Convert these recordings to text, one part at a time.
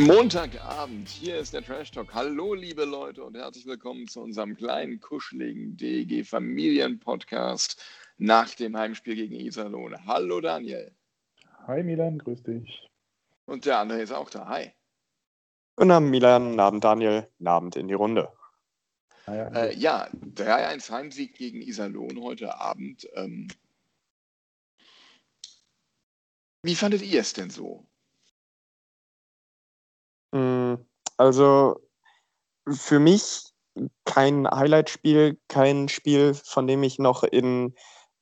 Montagabend. Hier ist der Trash Talk. Hallo, liebe Leute, und herzlich willkommen zu unserem kleinen, kuscheligen DEG Familien-Podcast nach dem Heimspiel gegen Iserlohn. Hallo, Daniel. Hi, Milan, grüß dich. Und der andere ist auch da. Hi. Guten Abend, Milan. Guten Abend, Daniel. Guten Abend in die Runde. Ah, ja, äh, ja 3-1 Heimsieg gegen Iserlohn heute Abend. Ähm, wie fandet ihr es denn so? Hm, also für mich kein Highlight-Spiel, kein Spiel, von dem ich noch in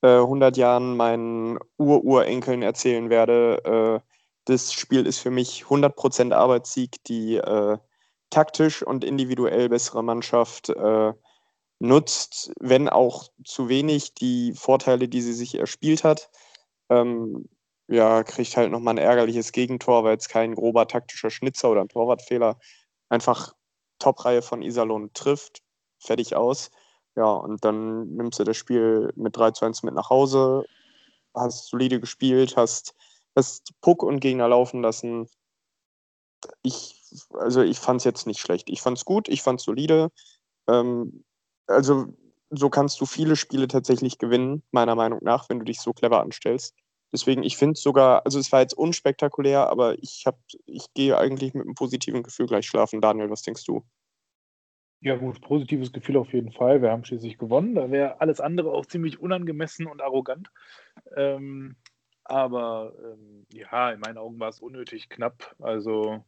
äh, 100 Jahren meinen Ururenkeln erzählen werde. Äh, das Spiel ist für mich 100% Arbeitssieg, die äh, taktisch und individuell bessere Mannschaft äh, nutzt, wenn auch zu wenig die Vorteile, die sie sich erspielt hat. Ähm, ja, kriegt halt nochmal ein ärgerliches Gegentor, weil es kein grober taktischer Schnitzer oder ein Torwartfehler. Einfach Top-Reihe von Iserlohn trifft, fertig aus. Ja, und dann nimmst du das Spiel mit 3 zu 1 mit nach Hause, hast solide gespielt, hast, hast Puck und Gegner laufen lassen. Ich, also ich fand es jetzt nicht schlecht. Ich fand es gut, ich fand es solide. Ähm, also so kannst du viele Spiele tatsächlich gewinnen, meiner Meinung nach, wenn du dich so clever anstellst. Deswegen, ich finde es sogar, also es war jetzt unspektakulär, aber ich habe, ich gehe eigentlich mit einem positiven Gefühl gleich schlafen. Daniel, was denkst du? Ja, gut, positives Gefühl auf jeden Fall. Wir haben schließlich gewonnen. Da wäre alles andere auch ziemlich unangemessen und arrogant. Ähm, aber ähm, ja, in meinen Augen war es unnötig knapp. Also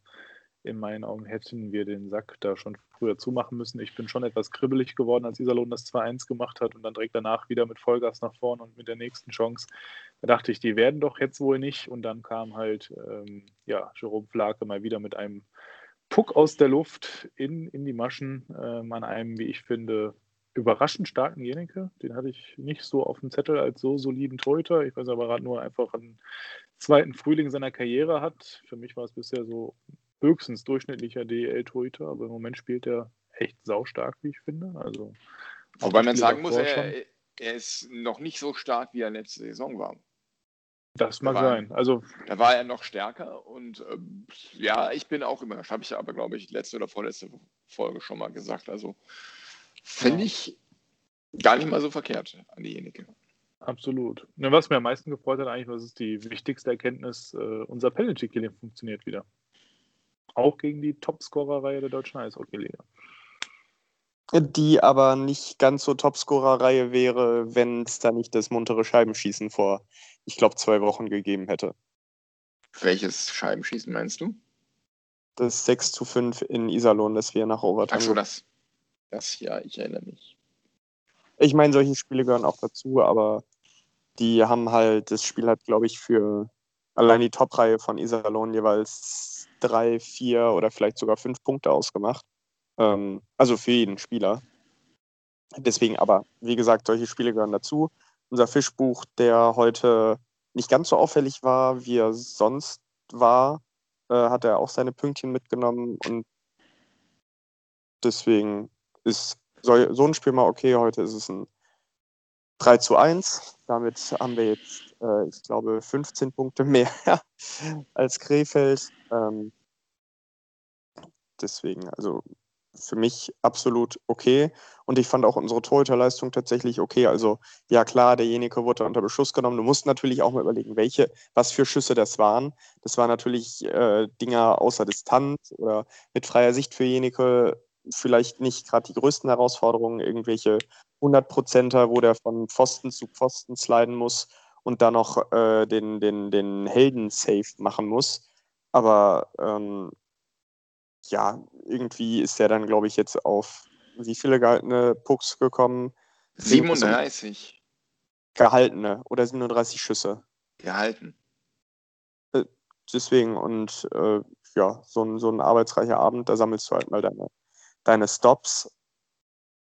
in meinen Augen hätten wir den Sack da schon früher zumachen müssen. Ich bin schon etwas kribbelig geworden, als Iserlohn das 2-1 gemacht hat und dann direkt danach wieder mit Vollgas nach vorne und mit der nächsten Chance. Da dachte ich, die werden doch jetzt wohl nicht. Und dann kam halt, ähm, ja, Jerome Flake mal wieder mit einem Puck aus der Luft in, in die Maschen ähm, an einem, wie ich finde, überraschend starken Jenike. Den hatte ich nicht so auf dem Zettel als so soliden Torhüter. Ich weiß aber gerade nur einfach einen zweiten Frühling seiner Karriere hat. Für mich war es bisher so höchstens durchschnittlicher DEL-Torhüter, aber im Moment spielt er echt saustark, wie ich finde. Also, Wobei man sagen muss, er, er, ist noch nicht so stark, wie er letzte Saison war. Das mag war, sein. Also, da war er noch stärker und ähm, ja, ich bin auch immer, habe ich aber, glaube ich, letzte oder vorletzte Folge schon mal gesagt. Also finde ja. ich gar nicht mal so verkehrt an diejenige. Absolut. was mir am meisten gefreut hat, eigentlich, was ist die wichtigste Erkenntnis, äh, unser Penalty-Killing funktioniert wieder. Auch gegen die Topscorer-Reihe der deutschen Eishockey-Liga. Die aber nicht ganz so Topscorer-Reihe wäre, wenn es da nicht das muntere Scheibenschießen vor, ich glaube, zwei Wochen gegeben hätte. Welches Scheibenschießen meinst du? Das 6 zu 5 in Iserlohn, das wir nach Overtime. Ach so, das. Das, ja, ich erinnere mich. Ich meine, solche Spiele gehören auch dazu, aber die haben halt, das Spiel hat, glaube ich, für allein die Top-Reihe von Iserlohn jeweils drei, vier oder vielleicht sogar fünf Punkte ausgemacht. Ähm, also für jeden Spieler. Deswegen aber, wie gesagt, solche Spiele gehören dazu. Unser Fischbuch, der heute nicht ganz so auffällig war, wie er sonst war, äh, hat er auch seine Pünktchen mitgenommen und deswegen ist so, so ein Spiel mal okay. Heute ist es ein 3 zu 1. Damit haben wir jetzt, äh, ich glaube, 15 Punkte mehr als Krefeld. Ähm, deswegen, also für mich absolut okay. Und ich fand auch unsere Torhüterleistung tatsächlich okay. Also, ja klar, derjenige wurde unter Beschuss genommen. Du musst natürlich auch mal überlegen, welche, was für Schüsse das waren. Das waren natürlich äh, Dinger außer Distanz oder mit freier Sicht für jenige vielleicht nicht gerade die größten Herausforderungen, irgendwelche 100%er, wo der von Pfosten zu Pfosten sliden muss und dann noch äh, den, den, den Helden-Safe machen muss. Aber ähm, ja, irgendwie ist der dann, glaube ich, jetzt auf wie viele gehaltene Pucks gekommen? 37. Gehaltene oder 37 Schüsse? Gehalten. Äh, deswegen und äh, ja, so ein, so ein arbeitsreicher Abend, da sammelst du halt mal deine, deine Stops.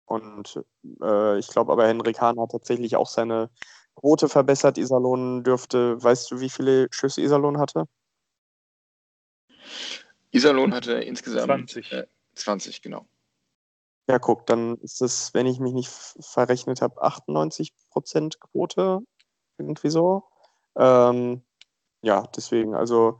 Und äh, ich glaube aber, Henrik Hahn hat tatsächlich auch seine Quote verbessert. Iserlohn dürfte, weißt du, wie viele Schüsse Iserlohn hatte? Iserlohn hatte insgesamt 20. Äh, 20, genau. Ja, guck, dann ist das, wenn ich mich nicht verrechnet habe, 98% Quote, irgendwie so. Ähm, ja, deswegen, also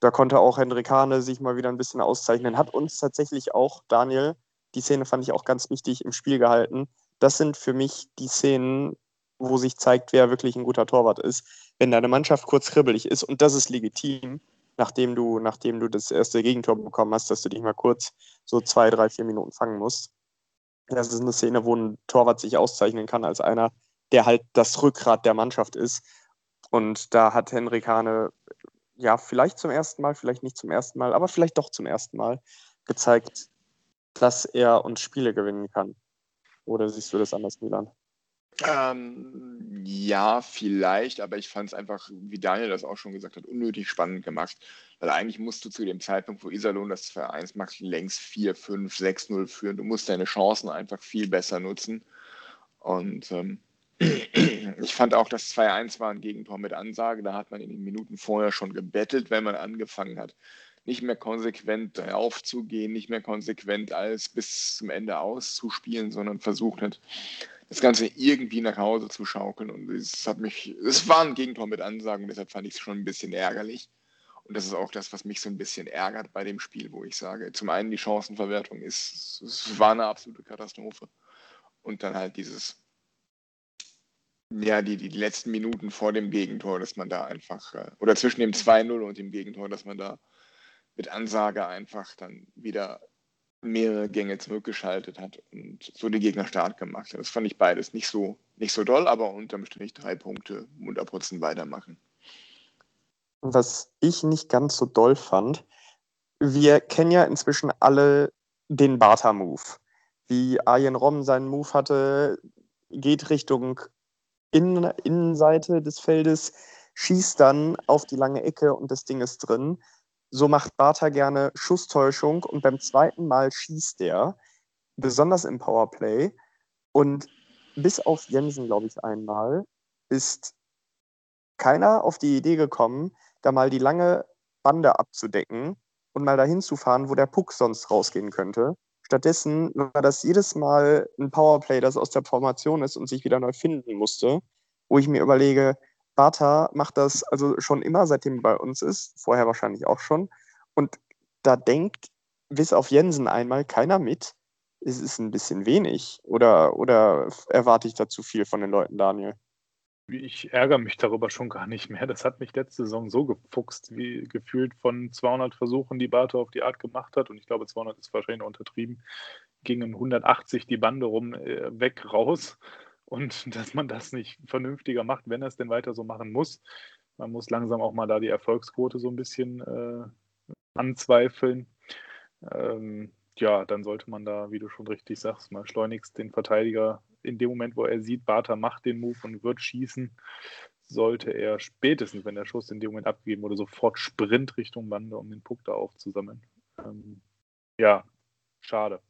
da konnte auch Hendrik Hane sich mal wieder ein bisschen auszeichnen. Hat uns tatsächlich auch, Daniel, die Szene fand ich auch ganz wichtig, im Spiel gehalten. Das sind für mich die Szenen, wo sich zeigt, wer wirklich ein guter Torwart ist. Wenn deine Mannschaft kurz kribbelig ist, und das ist legitim, nachdem du, nachdem du das erste Gegentor bekommen hast, dass du dich mal kurz so zwei, drei, vier Minuten fangen musst. Das ist eine Szene, wo ein Torwart sich auszeichnen kann als einer, der halt das Rückgrat der Mannschaft ist. Und da hat Henrik Hane, ja, vielleicht zum ersten Mal, vielleicht nicht zum ersten Mal, aber vielleicht doch zum ersten Mal gezeigt, dass er uns Spiele gewinnen kann. Oder siehst du das anders, Milan? Ähm, ja, vielleicht, aber ich fand es einfach, wie Daniel das auch schon gesagt hat, unnötig spannend gemacht. Weil eigentlich musst du zu dem Zeitpunkt, wo Iserlohn das 2-1 macht, längst 4, 5, 6-0 führen. Du musst deine Chancen einfach viel besser nutzen. Und ähm, ich fand auch, das 2-1 war ein Gegentor mit Ansage. Da hat man in den Minuten vorher schon gebettelt, wenn man angefangen hat, nicht mehr konsequent aufzugehen, nicht mehr konsequent alles bis zum Ende auszuspielen, sondern versucht hat, das Ganze irgendwie nach Hause zu schaukeln. Und es hat mich, es war ein Gegentor mit Ansagen, deshalb fand ich es schon ein bisschen ärgerlich. Und das ist auch das, was mich so ein bisschen ärgert bei dem Spiel, wo ich sage, zum einen die Chancenverwertung ist, es war eine absolute Katastrophe. Und dann halt dieses, ja, die, die letzten Minuten vor dem Gegentor, dass man da einfach, äh, oder zwischen dem 2-0 und dem Gegentor, dass man da mit Ansage einfach dann wieder mehrere Gänge zurückgeschaltet hat und so die Gegner stark gemacht hat. Das fand ich beides nicht so, nicht so doll, aber unterm Strich drei Punkte, Munterputzen weitermachen. Was ich nicht ganz so doll fand, wir kennen ja inzwischen alle den Barter-Move. Wie Arjen Rom seinen Move hatte, geht Richtung Innen Innenseite des Feldes, schießt dann auf die lange Ecke und das Ding ist drin. So macht Bartha gerne Schusstäuschung und beim zweiten Mal schießt er, besonders im Powerplay. Und bis auf Jensen, glaube ich, einmal, ist keiner auf die Idee gekommen, da mal die lange Bande abzudecken und mal dahin zu fahren, wo der Puck sonst rausgehen könnte. Stattdessen war das jedes Mal ein Powerplay, das aus der Formation ist und sich wieder neu finden musste, wo ich mir überlege, Bartha macht das also schon immer, seitdem er bei uns ist, vorher wahrscheinlich auch schon. Und da denkt bis auf Jensen einmal keiner mit. Es ist ein bisschen wenig. Oder, oder erwarte ich da zu viel von den Leuten, Daniel? Ich ärgere mich darüber schon gar nicht mehr. Das hat mich letzte Saison so gefuchst, wie gefühlt von 200 Versuchen, die Bartha auf die Art gemacht hat. Und ich glaube, 200 ist wahrscheinlich untertrieben. Gingen 180 die Bande rum, äh, weg, raus und dass man das nicht vernünftiger macht, wenn er es denn weiter so machen muss. Man muss langsam auch mal da die Erfolgsquote so ein bisschen äh, anzweifeln. Ähm, ja, dann sollte man da, wie du schon richtig sagst, mal schleunigst den Verteidiger in dem Moment, wo er sieht, Bartha macht den Move und wird schießen, sollte er spätestens, wenn der Schuss in dem Moment abgegeben wurde, sofort Sprint Richtung Bande, um den Puck da aufzusammeln. Ähm, ja, schade.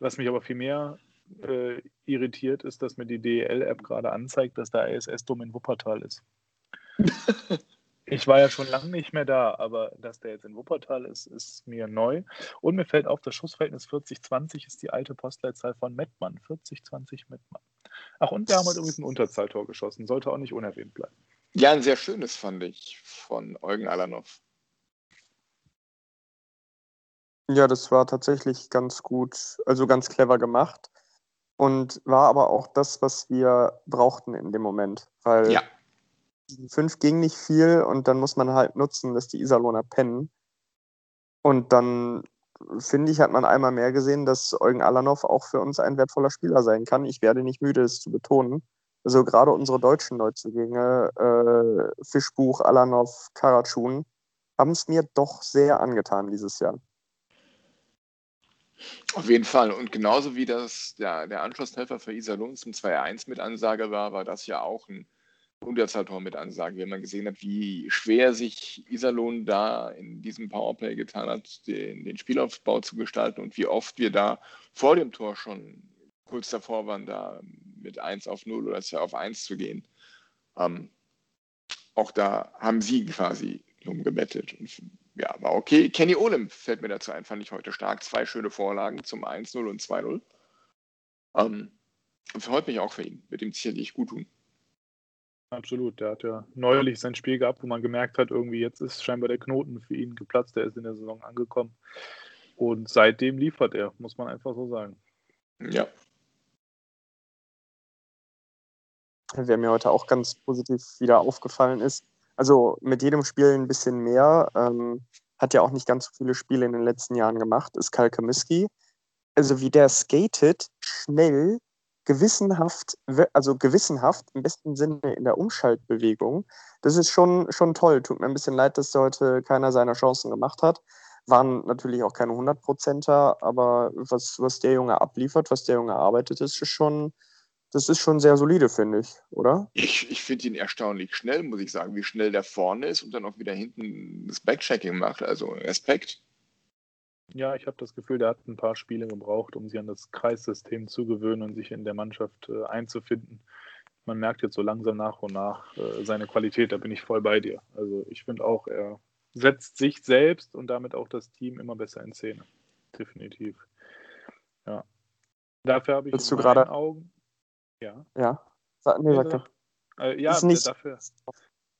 Was mich aber viel mehr äh, irritiert ist, dass mir die DEL-App gerade anzeigt, dass der ISS-Dom in Wuppertal ist. ich war ja schon lange nicht mehr da, aber dass der jetzt in Wuppertal ist, ist mir neu. Und mir fällt auf, das Schussverhältnis 40-20 ist die alte Postleitzahl von Mettmann. 40-20 Mettmann. Ach, und wir haben halt übrigens ein Unterzahltor geschossen. Sollte auch nicht unerwähnt bleiben. Ja, ein sehr schönes fand ich von Eugen Alanov. Ja, das war tatsächlich ganz gut, also ganz clever gemacht und war aber auch das, was wir brauchten in dem Moment. Weil ja. fünf ging nicht viel und dann muss man halt nutzen, dass die Iserlohner pennen. Und dann finde ich, hat man einmal mehr gesehen, dass Eugen Alanov auch für uns ein wertvoller Spieler sein kann. Ich werde nicht müde, es zu betonen. Also gerade unsere deutschen Neuzugänge, äh, Fischbuch, Alanov, Karatschun, haben es mir doch sehr angetan dieses Jahr. Auf jeden Fall. Und genauso wie das der, der Anschlusstreffer für Iserlohn zum 2-1 mit Ansage war, war das ja auch ein Unterzahltor mit ansagen, wenn man gesehen hat, wie schwer sich Iserlohn da in diesem Powerplay getan hat, den, den Spielaufbau zu gestalten und wie oft wir da vor dem Tor schon kurz davor waren, da mit 1 auf 0 oder 2 auf 1 zu gehen. Ähm, auch da haben sie quasi umgebettelt. Und ja, war okay. Kenny Olem fällt mir dazu ein, fand ich heute stark. Zwei schöne Vorlagen zum 1-0 und 2-0. Ähm, und freut mich auch für ihn. Wird ihm sicherlich gut tun. Absolut. Der hat ja neulich sein Spiel gehabt, wo man gemerkt hat, irgendwie jetzt ist scheinbar der Knoten für ihn geplatzt. Der ist in der Saison angekommen. Und seitdem liefert er, muss man einfach so sagen. Ja. Wer mir heute auch ganz positiv wieder aufgefallen ist, also mit jedem Spiel ein bisschen mehr, ähm, hat ja auch nicht ganz so viele Spiele in den letzten Jahren gemacht, ist Kyle Kamiski. Also wie der skatet, schnell, gewissenhaft, also gewissenhaft im besten Sinne in der Umschaltbewegung. Das ist schon, schon toll. Tut mir ein bisschen leid, dass heute keiner seiner Chancen gemacht hat. Waren natürlich auch keine 100%er, aber was, was der Junge abliefert, was der Junge arbeitet, ist schon, das ist schon sehr solide, finde ich, oder? Ich, ich finde ihn erstaunlich schnell, muss ich sagen, wie schnell der vorne ist und dann auch wieder hinten das Backchecking macht. Also Respekt. Ja, ich habe das Gefühl, der hat ein paar Spiele gebraucht, um sich an das Kreissystem zu gewöhnen und sich in der Mannschaft äh, einzufinden. Man merkt jetzt so langsam nach und nach äh, seine Qualität, da bin ich voll bei dir. Also ich finde auch, er setzt sich selbst und damit auch das Team immer besser in Szene. Definitiv. Ja. Dafür habe ich Willst in meinen Augen. Ja. Ja. Sa nee, sag doch. Äh, ja, ist nicht, dafür.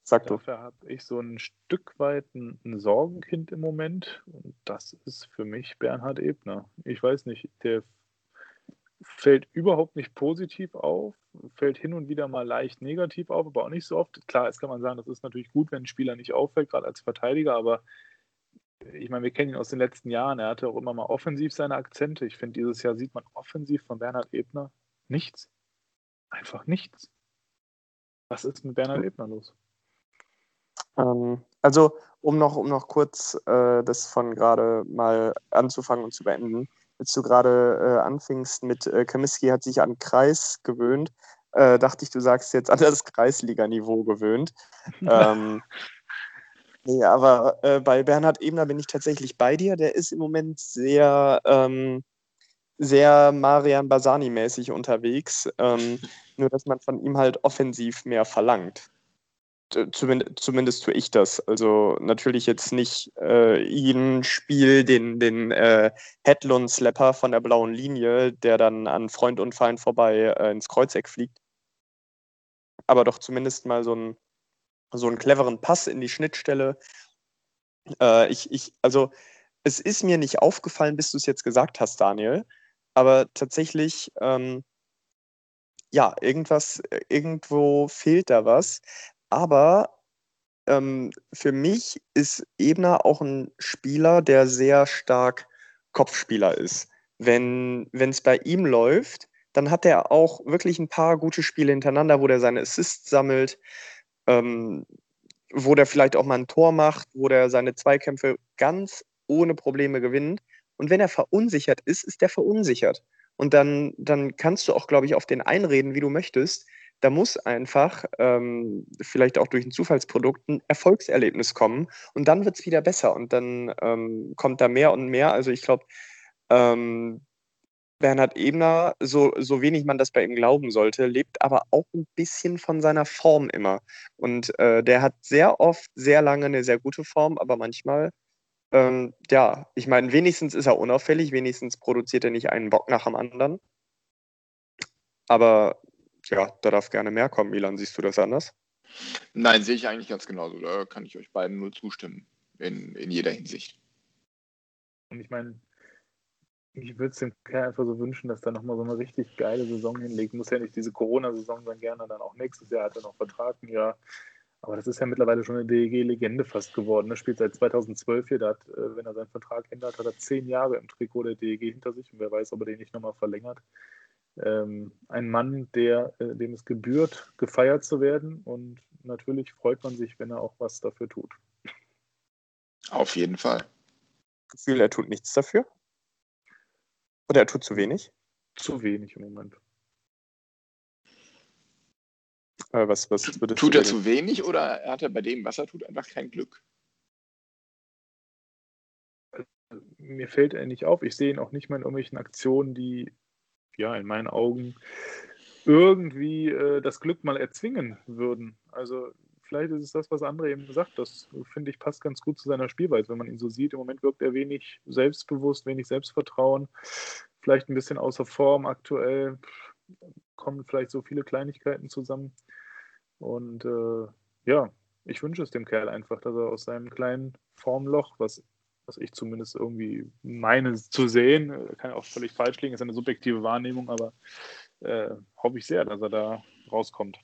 Sag. Dafür habe ich so ein Stück weit ein, ein, Sorgenkind im Moment und das ist für mich Bernhard Ebner. Ich weiß nicht, der fällt überhaupt nicht positiv auf, fällt hin und wieder mal leicht negativ auf, aber auch nicht so oft. Klar, jetzt kann man sagen, das ist natürlich gut, wenn ein Spieler nicht auffällt, gerade als Verteidiger, aber ich meine, wir kennen ihn aus den letzten Jahren. Er hatte auch immer mal offensiv seine Akzente. Ich finde, dieses Jahr sieht man offensiv von Bernhard Ebner nichts. Einfach nichts. Was ist mit Bernhard Ebner los? Ähm, also, um noch, um noch kurz äh, das von gerade mal anzufangen und zu beenden, als du gerade äh, anfingst mit äh, Kamiski hat sich an Kreis gewöhnt, äh, dachte ich, du sagst jetzt an das Kreisliganiveau gewöhnt. ähm, nee, aber äh, bei Bernhard Ebner bin ich tatsächlich bei dir. Der ist im Moment sehr, ähm, sehr Marian Basani-mäßig unterwegs. Ähm, nur, dass man von ihm halt offensiv mehr verlangt. Zumindest, zumindest tue ich das. Also natürlich jetzt nicht äh, jeden Spiel den, den äh, Headlon-Slapper von der blauen Linie, der dann an Freund und Feind vorbei äh, ins Kreuzeck fliegt. Aber doch zumindest mal so, ein, so einen cleveren Pass in die Schnittstelle. Äh, ich, ich, also es ist mir nicht aufgefallen, bis du es jetzt gesagt hast, Daniel. Aber tatsächlich, ähm, ja, irgendwas, irgendwo fehlt da was. Aber ähm, für mich ist Ebner auch ein Spieler, der sehr stark Kopfspieler ist. Wenn es bei ihm läuft, dann hat er auch wirklich ein paar gute Spiele hintereinander, wo der seine Assists sammelt, ähm, wo der vielleicht auch mal ein Tor macht, wo der seine Zweikämpfe ganz ohne Probleme gewinnt. Und wenn er verunsichert ist, ist er verunsichert. Und dann, dann kannst du auch, glaube ich, auf den einreden, wie du möchtest. Da muss einfach, ähm, vielleicht auch durch ein Zufallsprodukt, ein Erfolgserlebnis kommen und dann wird es wieder besser und dann ähm, kommt da mehr und mehr. Also ich glaube, ähm, Bernhard Ebner, so, so wenig man das bei ihm glauben sollte, lebt aber auch ein bisschen von seiner Form immer. Und äh, der hat sehr oft, sehr lange eine sehr gute Form, aber manchmal, ähm, ja, ich meine, wenigstens ist er unauffällig, wenigstens produziert er nicht einen Bock nach dem anderen. Aber ja, da darf gerne mehr kommen. Milan, siehst du das anders? Nein, sehe ich eigentlich ganz genauso. Da kann ich euch beiden nur zustimmen. In, in jeder Hinsicht. Und ich meine, ich würde es dem Kerl einfach so wünschen, dass er nochmal so eine richtig geile Saison hinlegt. Muss ja nicht diese Corona-Saison sein, gerne dann auch nächstes Jahr hat er noch Vertrag ein Jahr. Aber das ist ja mittlerweile schon eine DEG-Legende fast geworden. Er spielt seit 2012 hier. Da hat, äh, wenn er seinen Vertrag ändert, hat er zehn Jahre im Trikot der DEG hinter sich. Und wer weiß, ob er den nicht nochmal verlängert ähm, ein Mann, der, äh, dem es gebührt, gefeiert zu werden. Und natürlich freut man sich, wenn er auch was dafür tut. Auf jeden Fall. Gefühl, er tut nichts dafür? Oder er tut zu wenig? Zu wenig im Moment. Äh, was, was würdest Tut du er zu wenig oder hat er bei dem, was er tut, einfach kein Glück? Mir fällt er nicht auf. Ich sehe ihn auch nicht mal in irgendwelchen Aktionen, die ja in meinen Augen irgendwie äh, das Glück mal erzwingen würden. Also vielleicht ist es das, was André eben sagt. Das finde ich passt ganz gut zu seiner Spielweise, wenn man ihn so sieht. Im Moment wirkt er wenig selbstbewusst, wenig Selbstvertrauen, vielleicht ein bisschen außer Form aktuell. Kommen vielleicht so viele Kleinigkeiten zusammen. Und äh, ja, ich wünsche es dem Kerl einfach, dass er aus seinem kleinen Formloch, was, was ich zumindest irgendwie meine zu sehen, äh, kann auch völlig falsch liegen, ist eine subjektive Wahrnehmung, aber äh, hoffe ich sehr, dass er da rauskommt.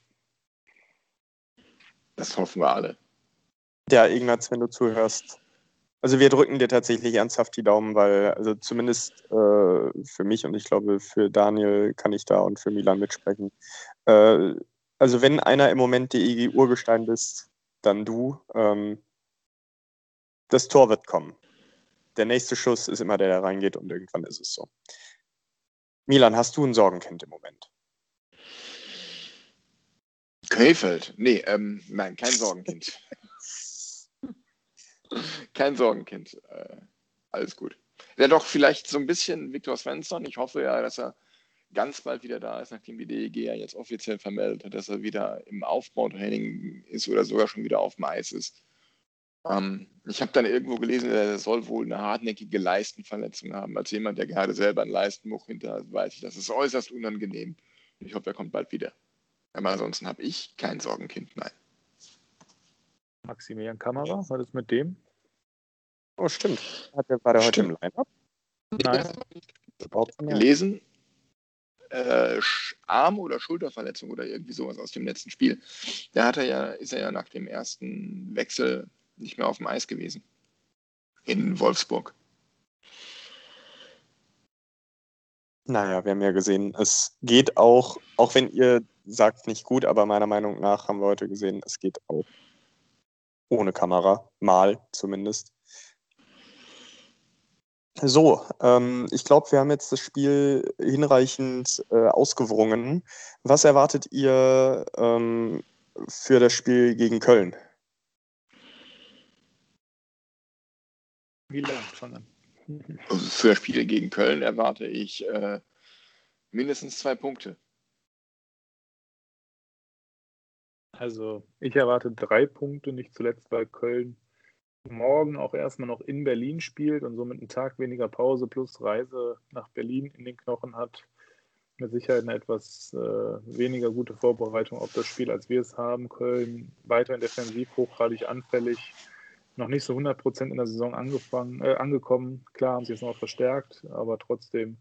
Das hoffen wir alle. Ja, Ignaz, wenn du zuhörst. Also wir drücken dir tatsächlich ernsthaft die Daumen, weil also zumindest äh, für mich und ich glaube für Daniel kann ich da und für Milan mitsprechen. Äh, also wenn einer im Moment die EG Urgestein bist, dann du. Ähm, das Tor wird kommen. Der nächste Schuss ist immer der, der reingeht und irgendwann ist es so. Milan, hast du ein Sorgenkind im Moment? Krefeld. Nee, ähm, nein, kein Sorgenkind. kein Sorgenkind. Äh, alles gut. Ja, doch, vielleicht so ein bisschen Viktor Svensson. Ich hoffe ja, dass er ganz bald wieder da ist, nachdem die DEG ja jetzt offiziell vermeldet hat, dass er wieder im Aufbautraining ist oder sogar schon wieder auf dem Eis ist. Ähm, ich habe dann irgendwo gelesen, er soll wohl eine hartnäckige Leistenverletzung haben. Als jemand, der gerade selber einen Leistenbruch hinter hat, weiß ich, das ist äußerst unangenehm. Ich hoffe, er kommt bald wieder. Aber ansonsten habe ich kein Sorgenkind, nein. Maximilian Kamera, war das mit dem? Oh, stimmt. Hat der, war der heute im. Line-Up? Nein. Gelesen, äh, Arm- oder Schulterverletzung oder irgendwie sowas aus dem letzten Spiel. Da hat er ja, ist er ja nach dem ersten Wechsel nicht mehr auf dem Eis gewesen. In Wolfsburg. Naja, wir haben ja gesehen, es geht auch, auch wenn ihr sagt nicht gut, aber meiner Meinung nach haben wir heute gesehen, es geht auch ohne Kamera, mal zumindest. So, ähm, ich glaube, wir haben jetzt das Spiel hinreichend äh, ausgewrungen. Was erwartet ihr ähm, für das Spiel gegen Köln? Also für das Spiel gegen Köln erwarte ich äh, mindestens zwei Punkte. Also ich erwarte drei Punkte, nicht zuletzt, weil Köln morgen auch erstmal noch in Berlin spielt und somit einen Tag weniger Pause plus Reise nach Berlin in den Knochen hat. Mit Sicherheit eine etwas äh, weniger gute Vorbereitung auf das Spiel, als wir es haben. Köln weiterhin defensiv hochgradig anfällig, noch nicht so 100% in der Saison angefangen, äh, angekommen. Klar haben sie jetzt noch verstärkt, aber trotzdem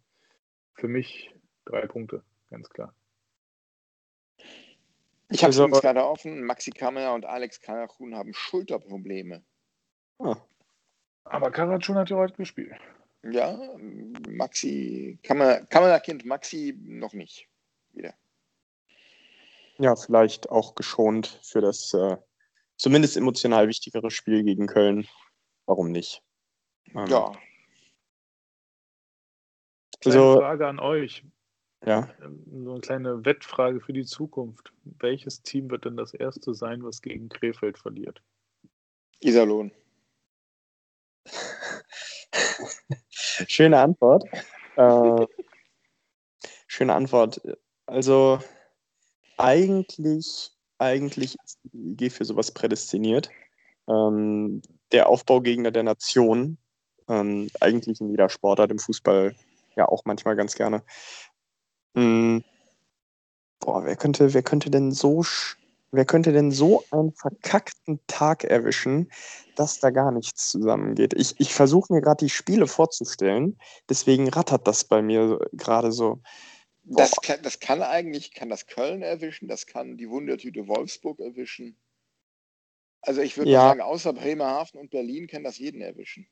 für mich drei Punkte, ganz klar. Ich habe Also- es gerade offen. Maxi Kamera und Alex Karachun haben Schulterprobleme. Ah, Aber Karatschun hat ja heute gespielt. Ja, Maxi, Kamera, Kamerakind Maxi noch nicht. Wieder. ja, vielleicht auch geschont für das äh, zumindest emotional wichtigere Spiel gegen Köln. Warum nicht? Ähm, Ja, Kleine Also- Frage an euch. Ja. Ähm, So eine kleine Wettfrage für die Zukunft. Welches Team wird denn das erste sein, was gegen Krefeld verliert? Iserlohn. Schöne Antwort. Äh, schöne Antwort. Also eigentlich, eigentlich ist die IG für sowas prädestiniert. Ähm, der Aufbaugegner der Nation, ähm, eigentlich in jeder Sportart im Fußball ja auch manchmal ganz gerne. Hm, boah, wer könnte, wer könnte denn so, wer könnte denn so einen verkackten Tag erwischen, dass da gar nichts zusammengeht? Ich, ich versuche mir gerade die Spiele vorzustellen, deswegen rattert das bei mir gerade so. Das kann, das kann eigentlich, kann das Köln erwischen, das kann die Wundertüte Wolfsburg erwischen. Also ich würde Ja. sagen, außer Bremerhaven und Berlin kann das jeden erwischen.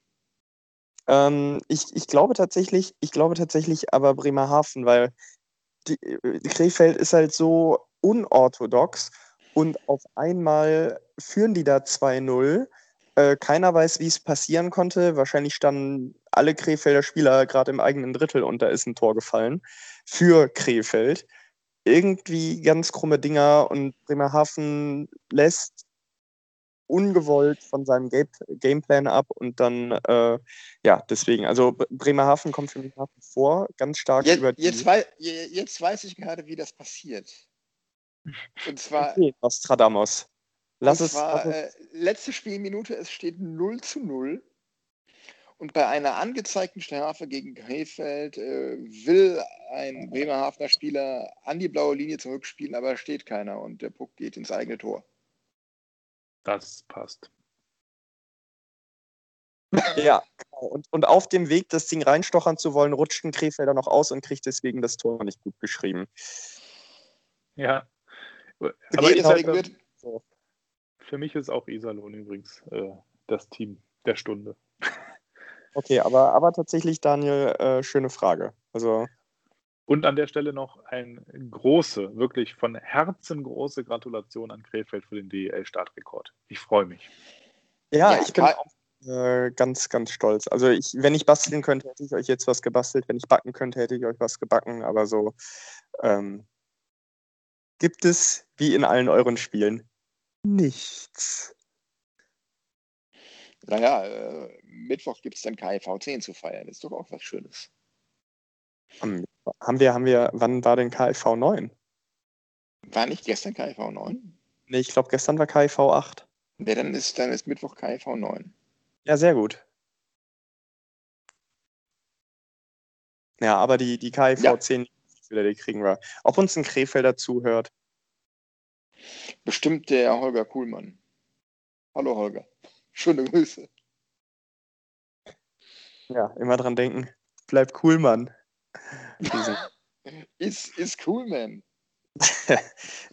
Ähm, ich, ich glaube tatsächlich, ich glaube tatsächlich aber Bremerhaven, weil die, äh, Krefeld ist halt so unorthodox und auf einmal führen die da 2-0. Äh, keiner weiß, wie es passieren konnte. Wahrscheinlich standen alle Krefelder Spieler gerade im eigenen Drittel und da ist ein Tor gefallen für Krefeld. irgendwie ganz krumme Dinger und Bremerhaven lässt ungewollt von seinem Game Gameplan ab und dann, äh, ja, deswegen, also Bremerhaven kommt für mich nach wie vor ganz stark jetzt, über die... Jetzt, wei jetzt weiß ich gerade, wie das passiert. Und zwar... Okay, Nostradamus. Lass und es... zwar, lass es äh, letzte Spielminute, es steht 0 zu 0. Und bei einer angezeigten Strafe gegen Krefeld äh, will ein Bremerhavener Spieler an die blaue Linie zurückspielen, aber steht keiner und der Puck geht ins eigene Tor. Das passt. Ja, genau. Und, und auf dem Weg, das Ding reinstochern zu wollen, rutscht ein Krefelder noch aus und kriegt deswegen das Tor nicht gut geschrieben. Ja. Aber Ding wird, für mich ist auch Iserlohn übrigens äh, das Team der Stunde. Okay, aber, aber tatsächlich, Daniel, äh, schöne Frage. Also, Und an der Stelle noch eine große, wirklich von Herzen große Gratulation an Krefeld für den DEL-Startrekord. Ich freue mich. ja, Ja, ich bin auch äh, ganz, ganz stolz. Also, ich, wenn ich basteln könnte, hätte ich euch jetzt was gebastelt. Wenn ich backen könnte, hätte ich euch was gebacken. Aber so ähm, gibt es, wie in allen euren Spielen, nichts. naja, äh, Mittwoch gibt es dann KIV 10 zu feiern. Das ist doch auch was Schönes. Haben wir, haben wir, wann war denn KIV 9? War nicht gestern KIV 9? Nee, ich glaube, gestern war KIV 8. Ja, dann ist, dann ist Mittwoch KIV 9. Ja, sehr gut. Ja, aber die, die KIV Ja. 10 wieder, die kriegen wir. Ob uns ein Krefelder zuhört, Bestimmt der Holger Kuhlmann. Hallo Holger. Schöne Grüße. ja, immer dran denken. Bleib cool, Mann. Ist, ist cool, man.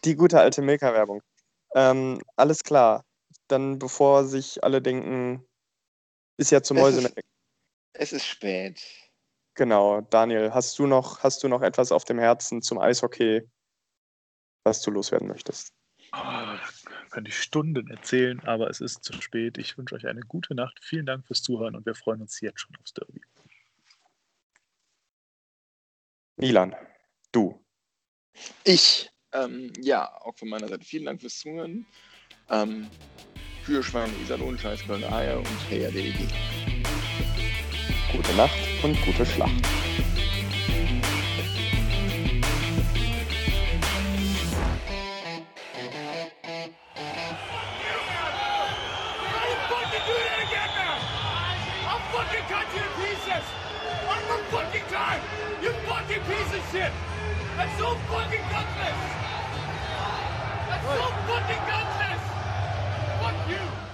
die gute alte Milka-Werbung. Ähm, alles klar. Dann, bevor sich alle denken, ist ja zum Es Mäuse. ist- Es ist spät. Genau, Daniel, hast du noch, hast du noch etwas auf dem Herzen zum Eishockey, was du loswerden möchtest? Oh, da könnte ich Stunden erzählen, aber es ist zu spät. Ich wünsche euch eine gute Nacht. Vielen Dank fürs Zuhören und wir freuen uns jetzt schon aufs Derby. Milan, du. Ich, ähm, ja, auch von meiner Seite vielen Dank fürs Zuhören. Ähm, für Schweine Iserlohn, Scheiß Kölner Eier und Heya. Gute Nacht und gute Schlacht. That's so fucking gutless! Fuck you!